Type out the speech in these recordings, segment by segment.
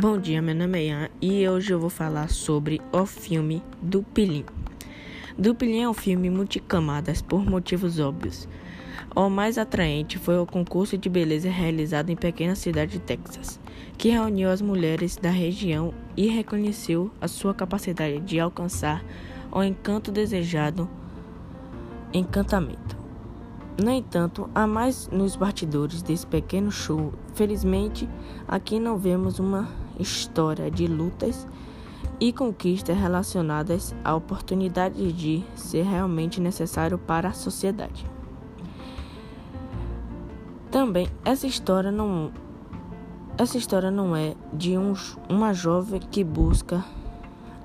Bom dia, meu nome é Ian e hoje eu vou falar sobre o filme Dupilim. Dupilim é um filme multicamadas por motivos óbvios. O mais atraente foi o concurso de beleza realizado em pequena cidade de Texas, que reuniu as mulheres da região e reconheceu a sua capacidade de alcançar o encanto desejado encantamento. No entanto, há mais nos bastidores desse pequeno show. Felizmente, aqui não vemos uma história de lutas e conquistas relacionadas à oportunidade de ser realmente necessário para a sociedade. Também essa história não essa história não é de um, uma jovem que busca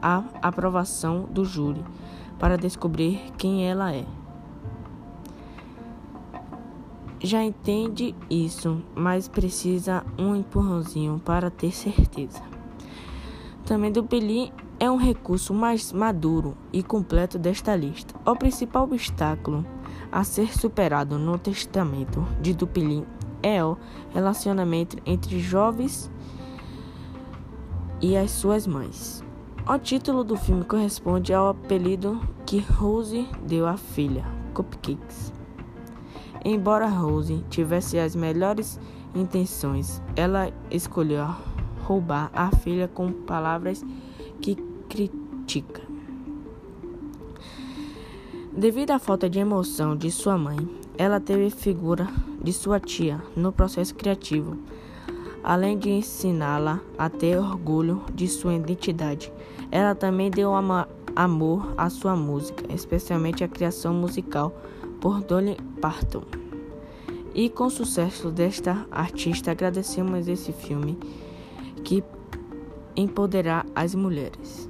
a aprovação do júri para descobrir quem ela é já entende isso, mas precisa um empurrãozinho para ter certeza. Também Dupelim é um recurso mais maduro e completo desta lista. O principal obstáculo a ser superado no testamento de Dupelim é o relacionamento entre jovens e as suas mães. O título do filme corresponde ao apelido que Rose deu à filha, Cupcakes. Embora Rose tivesse as melhores intenções, ela escolheu roubar a filha com palavras que critica. Devido à falta de emoção de sua mãe, ela teve figura de sua tia no processo criativo, além de ensiná-la a ter orgulho de sua identidade. Ela também deu amor à sua música, especialmente a criação musical por Dolly Parton. E com o sucesso desta artista, agradecemos esse filme que empoderar as mulheres.